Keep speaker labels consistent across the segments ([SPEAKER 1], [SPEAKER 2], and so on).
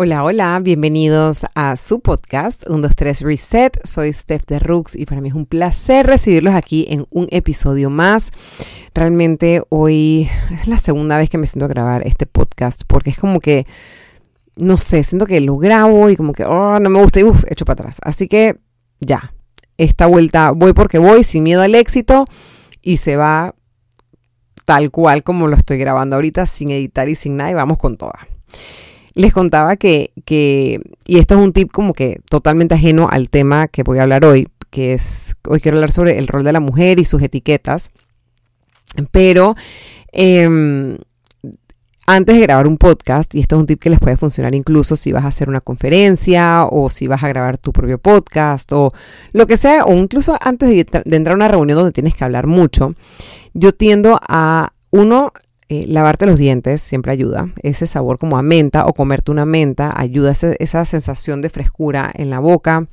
[SPEAKER 1] Hola, hola, bienvenidos a su podcast 123 Reset. Soy Steph de Rooks y para mí es un placer recibirlos aquí en un episodio más. Realmente hoy es la segunda vez que me siento a grabar este podcast porque es como que, no sé, siento que lo grabo y como que, oh, no me gusta y uff, echo para atrás. Así que ya, esta vuelta voy porque voy, sin miedo al éxito y se va tal cual como lo estoy grabando ahorita, sin editar y sin nada y vamos con toda les contaba que, y esto es un tip como que totalmente ajeno al tema que voy a hablar hoy, que es, hoy quiero hablar sobre el rol de la mujer y sus etiquetas, pero em, antes de grabar un podcast, y esto es un tip que les puede funcionar incluso si vas a hacer una conferencia o si vas a grabar tu propio podcast o lo que sea, o incluso antes de, de entrar a una reunión donde tienes que hablar mucho, yo tiendo a, uno, eh, lavarte los dientes siempre ayuda. Ese sabor como a menta o comerte una menta ayuda esa, esa sensación de frescura en la boca.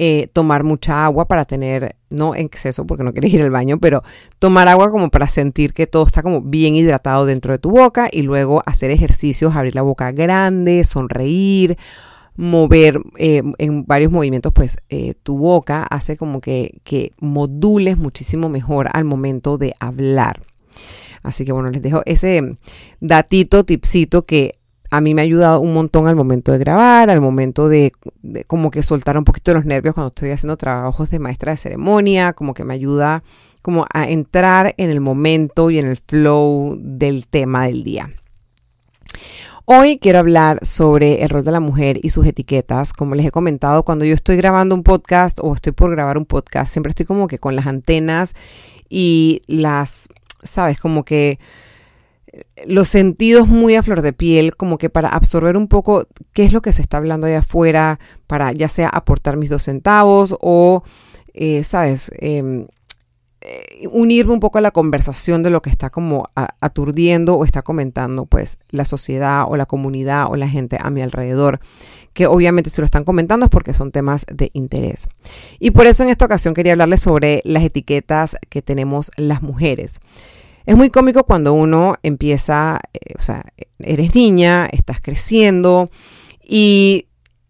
[SPEAKER 1] Eh, tomar mucha agua para tener, no en exceso porque no quieres ir al baño, pero tomar agua como para sentir que todo está como bien hidratado dentro de tu boca y luego hacer ejercicios, abrir la boca grande, sonreír, mover eh, en varios movimientos, pues tu boca hace como que, que modules muchísimo mejor al momento de hablar. Así que bueno, les dejo ese datito, tipcito que a mí me ha ayudado un montón al momento de grabar, al momento de, como que soltar un poquito los nervios cuando estoy haciendo trabajos de maestra de ceremonia, como que me ayuda como a entrar en el momento y en el flow del tema del día. Hoy quiero hablar sobre el rol de la mujer y sus etiquetas. Como les he comentado, cuando yo estoy grabando un podcast o estoy por grabar un podcast, siempre estoy como que con las antenas y las ¿sabes? Como que eh, los sentidos muy a flor de piel, como que para absorber un poco qué es lo que se está hablando ahí afuera, para ya sea aportar mis dos centavos o, eh, ¿sabes? Em, eh, unirme un poco a la conversación de lo que está como aturdiendo o está comentando pues la sociedad o la comunidad o la gente a mi alrededor que obviamente si lo están comentando es porque son temas de interés y por eso en esta ocasión quería hablarles sobre las etiquetas que tenemos las mujeres es muy cómico cuando uno empieza eh, o sea eres niña estás creciendo y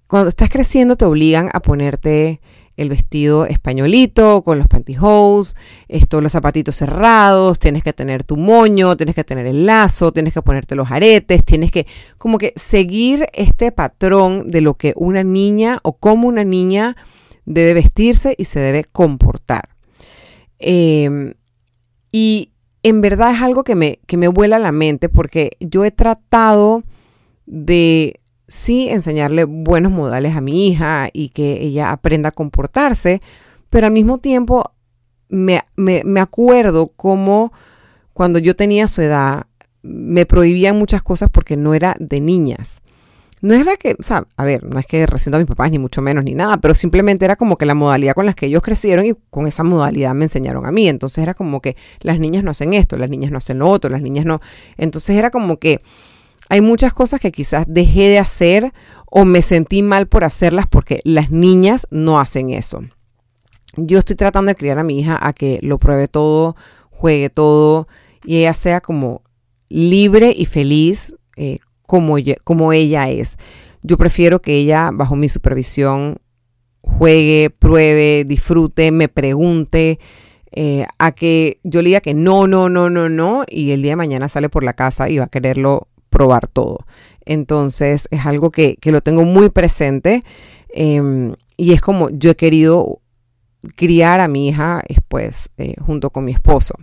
[SPEAKER 1] cuando estás creciendo te obligan a ponerte el vestido españolito con los pantyhose, esto, los zapatitos cerrados, tienes que tener tu moño, tienes que tener el lazo, tienes que ponerte los aretes, tienes que como que seguir este patrón de lo que una niña o cómo una niña debe vestirse y se debe comportar. Em, y en verdad es algo que me, que me vuela la mente porque yo he tratado de sí enseñarle buenos modales a mi hija y que ella aprenda a comportarse, pero al mismo tiempo me, acuerdo como cuando yo tenía su edad me prohibían muchas cosas porque no era de niñas. No era que, o sea, a ver, no es que resiento a mis papás ni mucho menos ni nada, pero simplemente era como que la modalidad con la que ellos crecieron y con esa modalidad me enseñaron a mí. Entonces era como que las niñas no hacen esto, las niñas no hacen lo otro, las niñas no. Entonces era como que hay muchas cosas que quizás dejé de hacer o me sentí mal por hacerlas porque las niñas no hacen eso. Yo estoy tratando de criar a mi hija a que lo pruebe todo, juegue todo y ella sea como libre y feliz eh, como, como ella es. Yo prefiero que ella, bajo mi supervisión, juegue, pruebe, disfrute, me pregunte, eh, a que yo le diga que no, no, no, no, no, y el día de mañana sale por la casa y va a quererlo probar todo. Entonces es algo que, lo tengo muy presente em, y es como yo he querido criar a mi hija después eh, junto con mi esposo.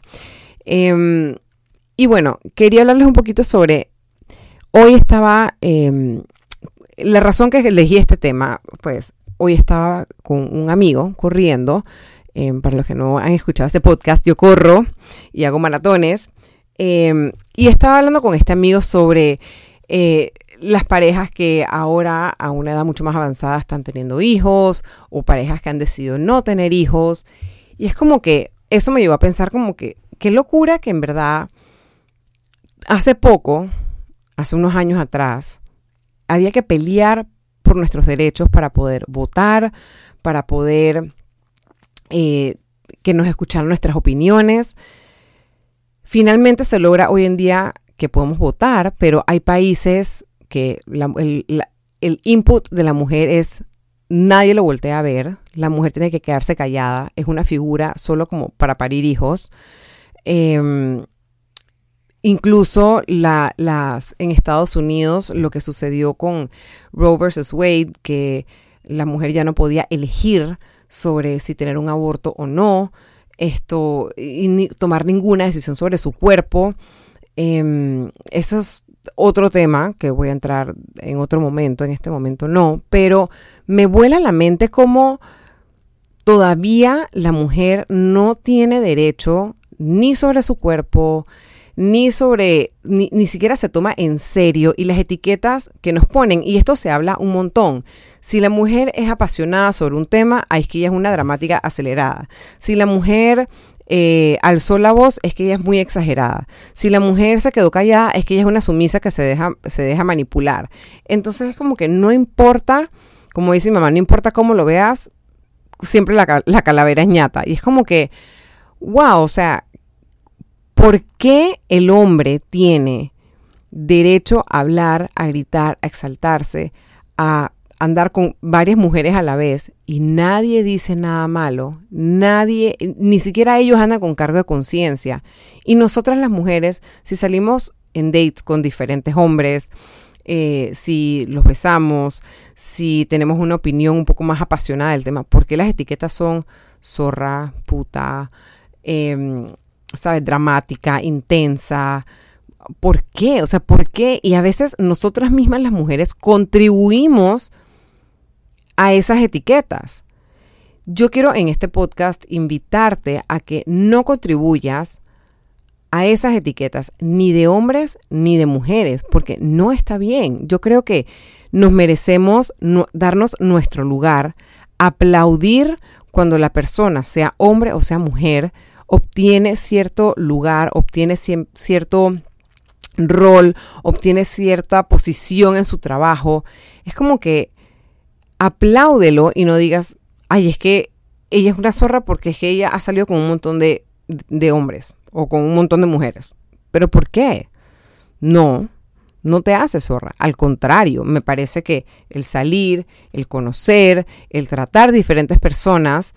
[SPEAKER 1] Em, y bueno, quería hablarles un poquito sobre, hoy estaba, em, la razón que elegí este tema, pues hoy estaba con un amigo corriendo, para los que no han escuchado este podcast, yo corro y hago maratones. Y estaba hablando con este amigo sobre eh, las parejas que ahora a una edad mucho más avanzada están teniendo hijos o parejas que han decidido no tener hijos. Y es como que eso me llevó a pensar como que qué locura que en verdad hace poco, hace unos años atrás, había que pelear por nuestros derechos para poder votar, para poder eh, que nos escucharan nuestras opiniones. Finalmente se logra hoy en día que podemos votar, pero hay países que el input de la mujer es nadie lo voltea a ver, la mujer tiene que quedarse callada, es una figura solo como para parir hijos. Em, incluso las, en Estados Unidos lo que sucedió con Roe versus Wade, que la mujer ya no podía elegir sobre si tener un aborto o no, esto, y tomar ninguna decisión sobre su cuerpo. Em, eso es otro tema que voy a entrar en otro momento, en este momento no, pero me vuela la mente como todavía la mujer no tiene derecho ni sobre su cuerpo, ni sobre, ni, ni, siquiera se toma en serio y las etiquetas que nos ponen, y esto se habla un montón. Si la mujer es apasionada sobre un tema, es que ella es una dramática acelerada. Si la mujer eh, alzó la voz, es que ella es muy exagerada. Si la mujer se quedó callada, es que ella es una sumisa que se deja, se deja manipular. Entonces es como que no importa, como dice mi mamá, no importa cómo lo veas, siempre la, la calavera es ñata. Y es como que, wow, o sea, ¿Por qué el hombre tiene derecho a hablar, a gritar, a exaltarse, a andar con varias mujeres a la vez y nadie dice nada malo? Nadie, ni siquiera ellos andan con cargo de conciencia. Y nosotras las mujeres, si salimos en dates con diferentes hombres, eh, si los besamos, si tenemos una opinión un poco más apasionada del tema, ¿por qué las etiquetas son zorra, puta? Eh, ¿sabes? Dramática, intensa. ¿Por qué? O sea, ¿por qué? Y a veces nosotras mismas las mujeres contribuimos a esas etiquetas. Yo quiero en este podcast invitarte a que no contribuyas a esas etiquetas, ni de hombres ni de mujeres, porque no está bien. Yo creo que nos merecemos darnos nuestro lugar, aplaudir cuando la persona, sea hombre o sea mujer, obtiene cierto lugar, obtiene cierto rol, obtiene cierta posición en su trabajo, es como que apláudelo y no digas, ay, es que ella es una zorra porque es que ella ha salido con un montón de, de hombres o con un montón de mujeres. ¿Pero por qué? No, no te hace zorra. Al contrario, me parece que el salir, el conocer, el tratar diferentes personas,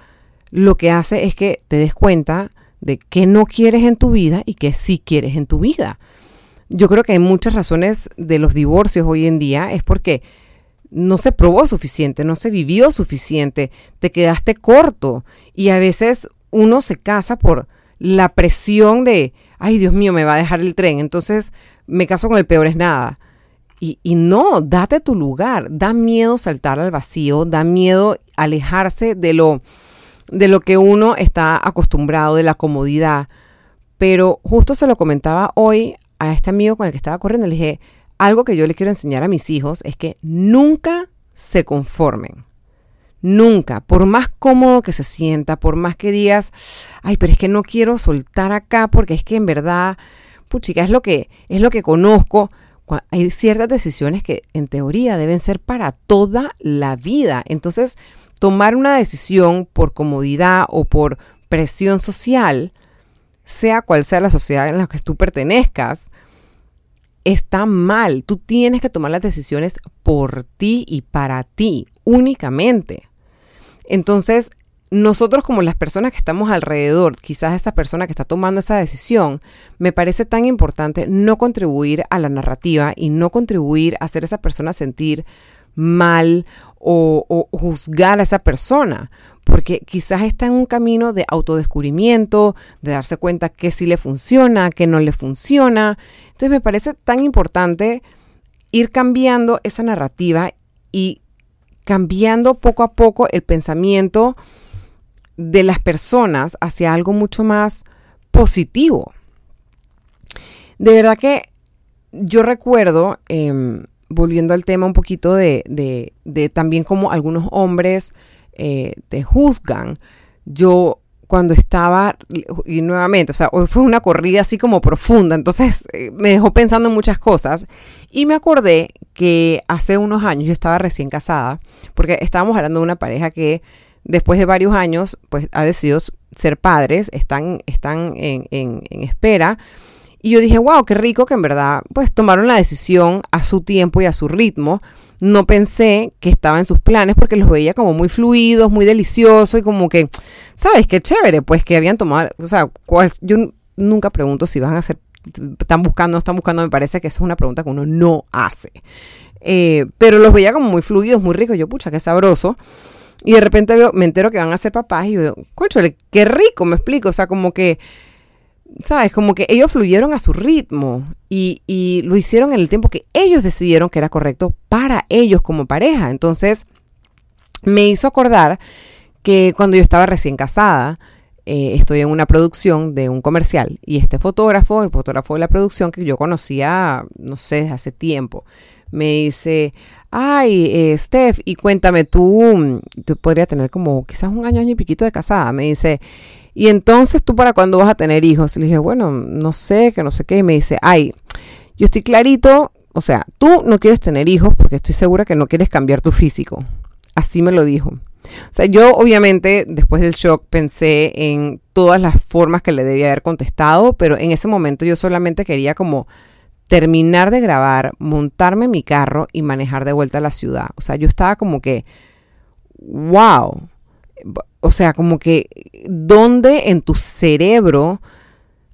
[SPEAKER 1] lo que hace es que te des cuenta de qué no quieres en tu vida y qué sí quieres en tu vida. Yo creo que hay muchas razones de los divorcios hoy en día es porque no se probó suficiente, no se vivió suficiente, te quedaste corto y a veces uno se casa por la presión de, ay Dios mío, me va a dejar el tren, entonces me caso con el peor es nada. Y, y, no, date tu lugar, da miedo saltar al vacío, da miedo alejarse de lo de lo que uno está acostumbrado, de la comodidad. Pero justo se lo comentaba hoy a este amigo con el que estaba corriendo. Le dije, algo que yo le quiero enseñar a mis hijos es que nunca se conformen. Nunca, por más cómodo que se sienta, por más que digas, ay, pero es que no quiero soltar acá porque es que en verdad, puchica, es lo que es lo que conozco. Hay ciertas decisiones que en teoría deben ser para toda la vida. Entonces, tomar una decisión por comodidad o por presión social, sea cual sea la sociedad en la que tú pertenezcas, está mal. Tú tienes que tomar las decisiones por ti y para ti, únicamente. Entonces, nosotros como las personas que estamos alrededor, quizás esa persona que está tomando esa decisión, me parece tan importante no contribuir a la narrativa y no contribuir a hacer a esa persona sentir mal o, juzgar a esa persona, porque quizás está en un camino de autodescubrimiento, de darse cuenta que sí le funciona, que no le funciona. Entonces me parece tan importante ir cambiando esa narrativa y cambiando poco a poco el pensamiento de las personas hacia algo mucho más positivo. De verdad que yo recuerdo em, volviendo al tema un poquito de, de, también como algunos hombres eh, te juzgan, yo cuando estaba, y nuevamente, o sea, hoy fue una corrida así como profunda, entonces eh, me dejó pensando en muchas cosas. Y me acordé que hace unos años yo estaba recién casada, porque estábamos hablando de una pareja que después de varios años, pues ha decidido ser padres, están, están en, en, en espera Y yo dije, wow, qué rico que en verdad pues tomaron la decisión a su tiempo y a su ritmo. No pensé que estaba en sus planes porque los veía como muy fluidos, muy deliciosos y como que, ¿sabes? Qué chévere, pues que habían tomado, o sea, yo nunca pregunto si van a hacer, están buscando, no están buscando, me parece que eso es una pregunta que uno no hace. Eh, pero los veía como muy fluidos, muy ricos. Yo, pucha, qué sabroso. Y de repente me entero que van a ser papás y yo conchole, qué rico, me explico. O sea, como que, ¿sabes? Como que ellos fluyeron a su ritmo y, y lo hicieron en el tiempo que ellos decidieron que era correcto para ellos como pareja. Entonces, me hizo acordar que cuando yo estaba recién casada, eh, estoy en una producción de un comercial y este fotógrafo, el fotógrafo de la producción que yo conocía, no sé, hace tiempo, me dice, ay, eh, Steph, y cuéntame, tú, tú podrías tener como quizás un año, año y piquito de casada. Me dice, y entonces tú para cuándo vas a tener hijos? Y le dije, bueno, no sé, que no sé qué. Y me dice, ay, yo estoy clarito, o sea, tú no quieres tener hijos porque estoy segura que no quieres cambiar tu físico. Así me lo dijo. O sea, yo obviamente después del shock pensé en todas las formas que le debía haber contestado, pero en ese momento yo solamente quería como terminar de grabar, montarme mi carro y manejar de vuelta a la ciudad. O sea, yo estaba como que, wow. O sea, como que, ¿dónde en tu cerebro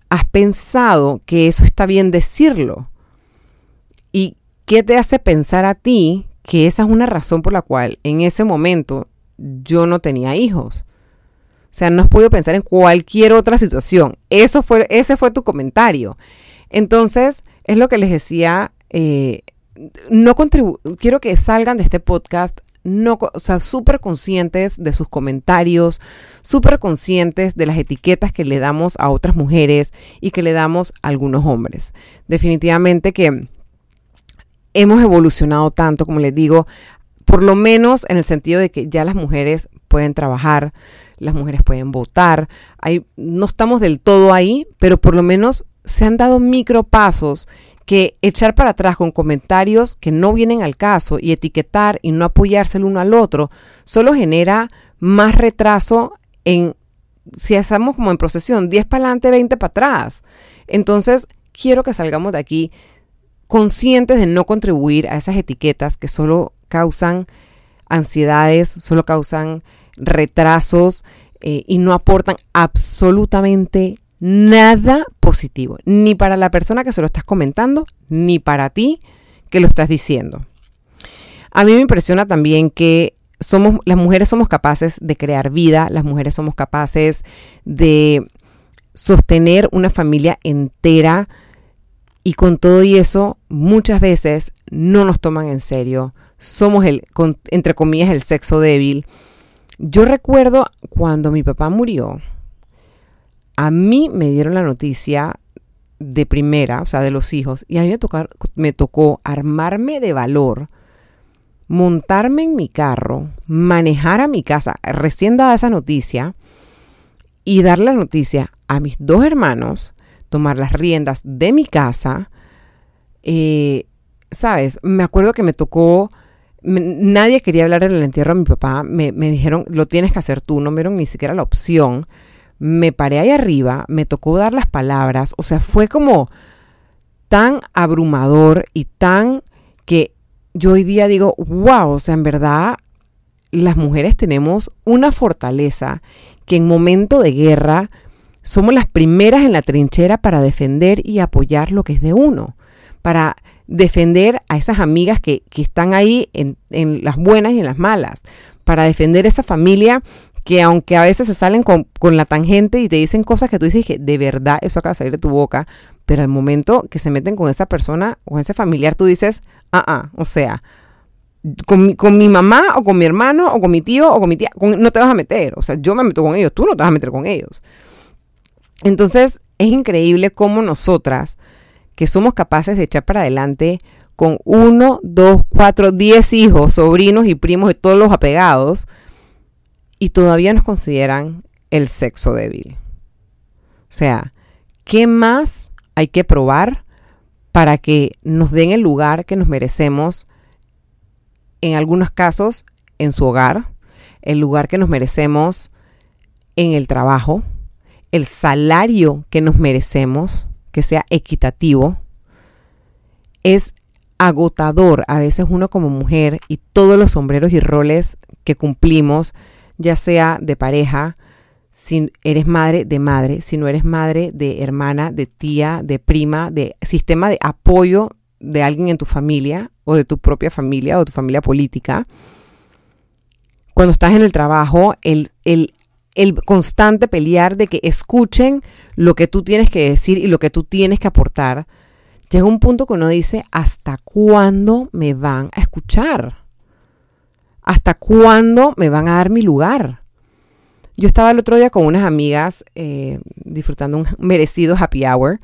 [SPEAKER 1] has pensado que eso está bien decirlo? ¿Y qué te hace pensar a ti que esa es una razón por la cual en ese momento yo no tenía hijos? O sea, no has podido pensar en cualquier otra situación. Eso fue, ese fue tu comentario. Entonces, es lo que les decía, eh, no quiero que salgan de este podcast no, o sea, súper conscientes de sus comentarios, súper conscientes de las etiquetas que le damos a otras mujeres y que le damos a algunos hombres. Definitivamente que hemos evolucionado tanto, como les digo, por lo menos en el sentido de que ya las mujeres pueden trabajar, las mujeres pueden votar, no estamos del todo ahí, pero por lo menos se han dado micropasos que echar para atrás con comentarios que no vienen al caso y etiquetar y no apoyarse el uno al otro solo genera más retraso en si estamos como en procesión 10 para adelante, 20 para atrás. Entonces, quiero que salgamos de aquí conscientes de no contribuir a esas etiquetas que solo causan ansiedades, solo causan retrasos eh, y no aportan absolutamente nada ni para la persona que se lo estás comentando, ni para ti que lo estás diciendo. A mí me impresiona también que somos, las mujeres somos capaces de crear vida, las mujeres somos capaces de sostener una familia entera y con todo y eso muchas veces no nos toman en serio. Somos el, entre comillas, el sexo débil. Yo recuerdo cuando mi papá murió, a mí me dieron la noticia de primera, o sea, de los hijos, y a mí me, tocó armarme de valor, montarme en mi carro, manejar a mi casa, recién dada esa noticia, y dar la noticia a mis dos hermanos, tomar las riendas de mi casa. Eh, Sabes, me acuerdo que me tocó, nadie quería hablar en el entierro de mi papá, me, me, dijeron, lo tienes que hacer tú, no me dieron ni siquiera la opción me paré ahí arriba, me tocó dar las palabras, o sea, fue como tan abrumador y tan que yo hoy día digo, wow, o sea, en verdad las mujeres tenemos una fortaleza que en momento de guerra somos las primeras en la trinchera para defender y apoyar lo que es de uno, para defender a esas amigas que, que están ahí en, en las buenas y en las malas, para defender esa familia que aunque a veces se salen con, la tangente y te dicen cosas que tú dices que de verdad eso acaba de salir de tu boca, pero al momento que se meten con esa persona o ese familiar, tú dices, ah, ah, o sea, con mi, con mi, mamá o con mi hermano o con mi tío o con mi tía, no te vas a meter. O sea, yo me meto con ellos, tú no te vas a meter con ellos. Entonces, es increíble cómo nosotras, que somos capaces de echar para adelante con uno, dos, cuatro, diez hijos, sobrinos y primos y todos los apegados, y todavía nos consideran el sexo débil. O sea, ¿qué más hay que probar para que nos den el lugar que nos merecemos? En algunos casos, en su hogar, el lugar que nos merecemos en el trabajo, el salario que nos merecemos, que sea equitativo, es agotador a veces uno como mujer y todos los sombreros y roles que cumplimos, ya sea de pareja, si eres madre de madre, si no eres madre de hermana, de tía, de prima, de sistema de apoyo de alguien en tu familia o de tu propia familia o tu familia política. Cuando estás en el trabajo, el, el, el constante pelear de que escuchen lo que tú tienes que decir y lo que tú tienes que aportar, llega un punto que uno dice, ¿hasta cuándo me van a escuchar? ¿Hasta cuándo me van a dar mi lugar? Yo estaba el otro día con unas amigas eh, disfrutando un merecido happy hour.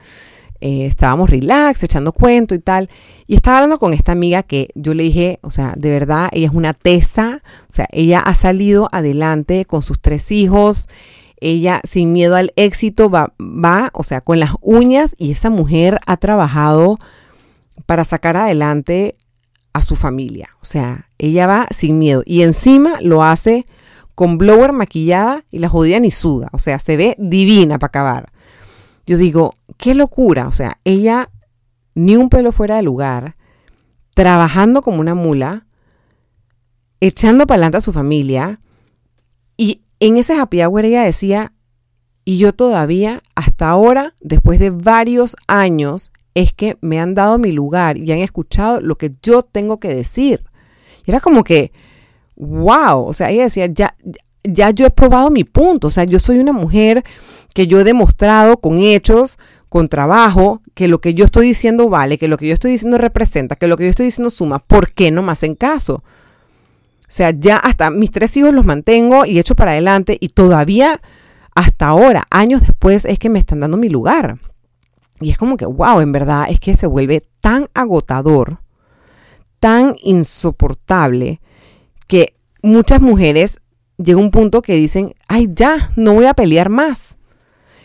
[SPEAKER 1] Eh, estábamos relax, echando cuento y tal. Y estaba hablando con esta amiga que yo le dije, o sea, de verdad, ella es una tesa. O sea, ella ha salido adelante con sus tres hijos. Ella, sin miedo al éxito, va, va, o sea, con las uñas. Y esa mujer ha trabajado para sacar adelante a su familia. O sea, ella va sin miedo. Y encima lo hace con blower maquillada y la jodida ni suda. O sea, se ve divina para acabar. Yo digo, qué locura. O sea, ella ni un pelo fuera de lugar, trabajando como una mula, echando para adelante a su familia. Y en ese happy hour ella decía, y yo todavía, hasta ahora, después de varios años, es que me han dado mi lugar y han escuchado lo que yo tengo que decir. Y era como que, wow, o sea, ella decía, ya, ya yo he probado mi punto, o sea, yo soy una mujer que yo he demostrado con hechos, con trabajo, que lo que yo estoy diciendo vale, que lo que yo estoy diciendo representa, que lo que yo estoy diciendo suma, ¿por qué no más en caso? O sea, ya hasta mis tres hijos los mantengo y echo para adelante y todavía hasta ahora, años después, es que me están dando mi lugar. Y es como que, wow, en verdad es que se vuelve tan agotador, tan insoportable, que muchas mujeres llega un punto que dicen, ay, ya, no voy a pelear más.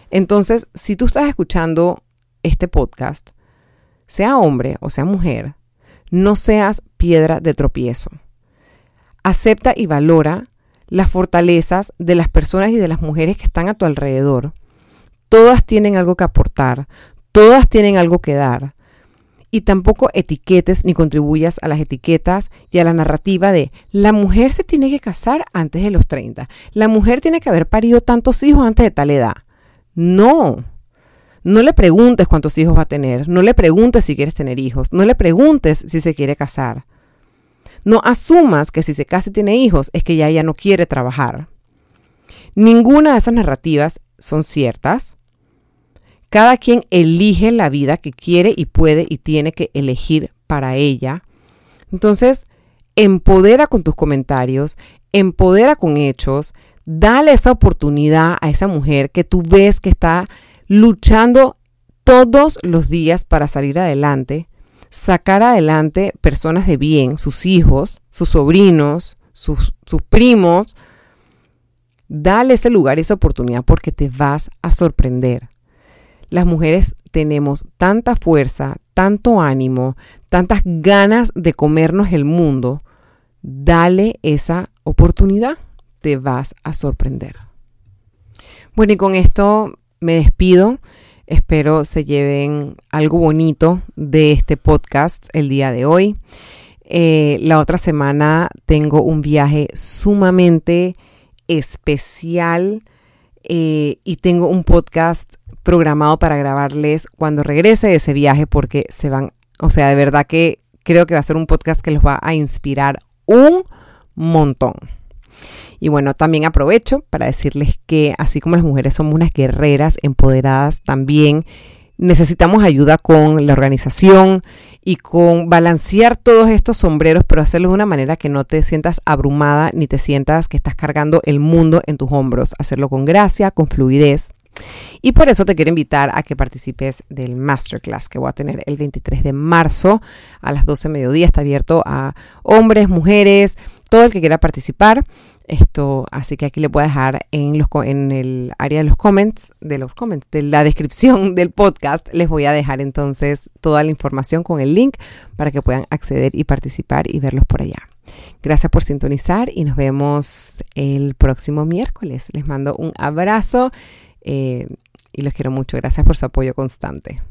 [SPEAKER 1] Entonces, si tú estás escuchando este podcast, sea hombre o sea mujer, no seas piedra de tropiezo. Acepta y valora las fortalezas de las personas y de las mujeres que están a tu alrededor. Todas tienen algo que aportar, todas tienen algo que dar y tampoco etiquetes ni contribuyas a las etiquetas y a la narrativa de la mujer se tiene que casar antes de los 30, la mujer tiene que haber parido tantos hijos antes de tal edad. No. No le preguntes cuántos hijos va a tener, no le preguntes si quieres tener hijos, no le preguntes si se quiere casar. No asumas que si se casa y tiene hijos es que ya ella no quiere trabajar. Ninguna de esas narrativas son ciertas cada quien elige la vida que quiere y puede y tiene que elegir para ella. Entonces, empodera con tus comentarios, empodera con hechos, dale esa oportunidad a esa mujer que tú ves que está luchando todos los días para salir adelante, sacar adelante personas de bien, sus hijos, sus sobrinos, sus, sus primos. Dale ese lugar, esa oportunidad porque te vas a sorprender las mujeres tenemos tanta fuerza, tanto ánimo, tantas ganas de comernos el mundo, dale esa oportunidad, te vas a sorprender. Bueno, y con esto me despido. Espero se lleven algo bonito de este podcast el día de hoy. Eh, la otra semana tengo un viaje sumamente especial eh, y tengo un podcast programado para grabarles cuando regrese de ese viaje porque se van, o sea, de verdad que creo que va a ser un podcast que los va a inspirar un montón. Y bueno, también aprovecho para decirles que así como las mujeres somos unas guerreras empoderadas, también necesitamos ayuda con la organización y con balancear todos estos sombreros, pero hacerlo de una manera que no te sientas abrumada ni te sientas que estás cargando el mundo en tus hombros. Hacerlo con gracia, con fluidez y por eso te quiero invitar a que participes del masterclass que voy a tener el 23 de marzo a las 12 de mediodía. Está abierto a hombres, mujeres, todo el que quiera participar. Esto, así que aquí le voy a dejar en, los, en el área de los comments, de los comments, de la descripción del podcast, les voy a dejar entonces toda la información con el link para que puedan acceder y participar y verlos por allá. Gracias por sintonizar y nos vemos el próximo miércoles. Les mando un abrazo. Eh, y los quiero mucho. Gracias por su apoyo constante.